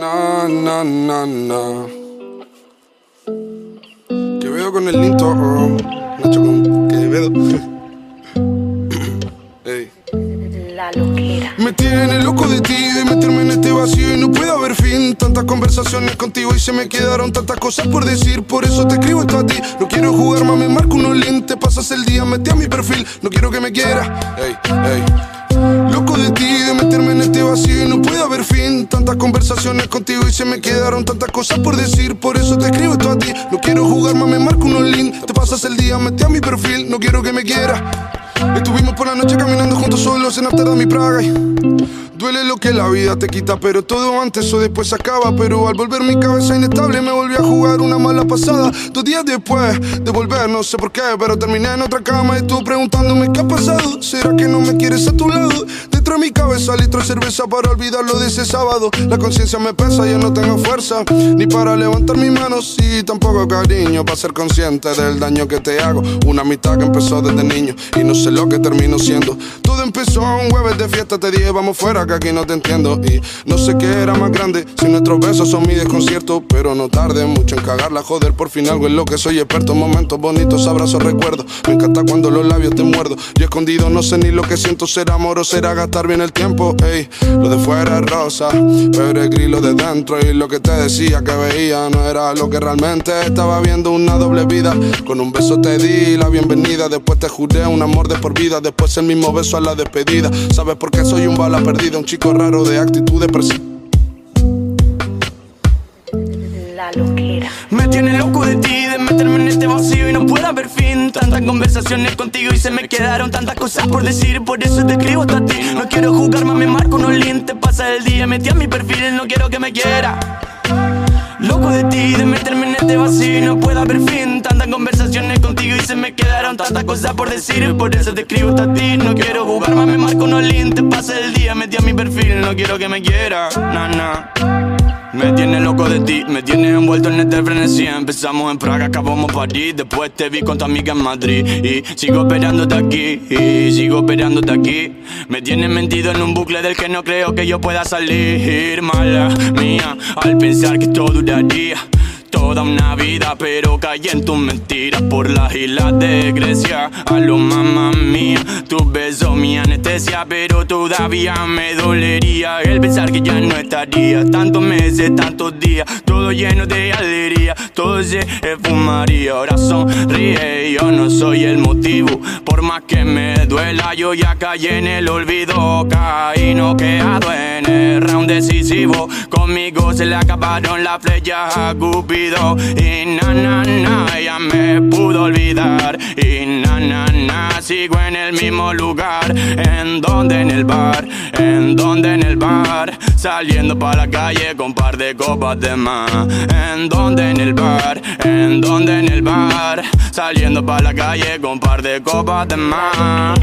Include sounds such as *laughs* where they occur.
na, na, na, na. Quevedo con el linto, oh, Nacho con Quevedo. *laughs* Ey. La loquera. Me tiene loco de ti, de meterme en este vacío y no puede haber fin. Tantas conversaciones contigo y se me quedaron tantas cosas por decir. Por eso te escribo esto a ti. No quiero jugar más, me marco unos lentes. Pasas el día, metí a mi perfil. No quiero que me quieras. Ey, ey. Loco de ti, de meterme en este vacío no puede haber fin. Tantas conversaciones contigo y se me quedaron tantas cosas por decir. Por eso te escribo esto a ti. No quiero jugar más, me marco unos links. Te pasas el día, metí a mi perfil. No quiero que me quieras. Estuvimos por la noche caminando juntos solos en Amsterdam mi Praga y Duele lo que la vida te quita, pero todo antes o después se acaba. Pero al volver mi cabeza inestable me volví a jugar una mala pasada. Dos días después de volver, no sé por qué, pero terminé en otra cama y tú preguntándome qué ha pasado. ¿Será que no me quieres a tu lado? Dentro de mi cabeza litro de cerveza para olvidarlo de ese sábado. La conciencia me pesa, ya no tengo fuerza ni para levantar mis manos y tampoco cariño para ser consciente del daño que te hago. Una amistad que empezó desde niño y no sé lo que termino siendo. Todo empezó un jueves de fiesta, te dije vamos fuera que aquí no te entiendo y no sé qué era más grande si nuestros besos son mi desconcierto, pero no tarde mucho en cagarla, joder, por fin algo en lo que soy experto, momentos bonitos, abrazos, recuerdos. Me encanta cuando los labios te muerdo. Yo escondido no sé ni lo que siento, será amor o será gastar bien el tiempo, ey. Lo de fuera es rosa, pero el gris lo de dentro y lo que te decía que veía no era lo que realmente estaba viendo una doble vida. Con un beso te di la bienvenida, después te juré un amor de por vida, después el mismo beso a la despedida. ¿Sabes por qué soy un bala perdida? Un chico raro de actitud depresiva. La loquera. Me tiene loco de ti, de meterme en este vacío no puede haber fin. Tantas conversaciones contigo y se me quedaron tantas cosas por decir, por eso te escribo hasta ti. No quiero jugar más, me marco unos lentes, pasa el día, metí a mi perfil, no quiero que me quiera. Loco de ti, de meterme en este vacío no puede haber fin. Tantas conversaciones contigo y se me quedaron tantas cosas por decir, por eso te escribo hasta ti. No quiero jugar más, me marco unos lentes, pasa el día, metí a mi perfil, no quiero que me quiera. Na. Me tiene loco de ti, me tiene envuelto en este frenesí. Empezamos en Praga, acabamos París. Después te vi con tu amiga en Madrid. Y sigo esperándote aquí, y sigo esperándote aquí. Me tienes mentido en un bucle del que no creo que yo pueda salir Mala mía, al pensar que esto duraría Toda una vida, pero caí en tus mentiras por las islas de Grecia. A lo mamá mía, tus besos, mi anestesia, pero todavía me dolería el pensar que ya no estaría. Tantos meses, tantos días, todo lleno de alegría, todo se esfumaría. Ahora sonríe, yo no soy el motivo. Por más que me duela, yo ya caí en el olvido. Caí noqueado en el round decisivo. Conmigo se le acabaron las flechas a Cupido. Y na na na, ya me pudo olvidar. Y na na na, sigo en el mismo lugar. ¿En donde En el bar. ¿En donde En el bar. Saliendo para la calle con par de copas de más. ¿En donde En el bar. ¿En donde En el bar. Saliendo para la calle con par de copas de más.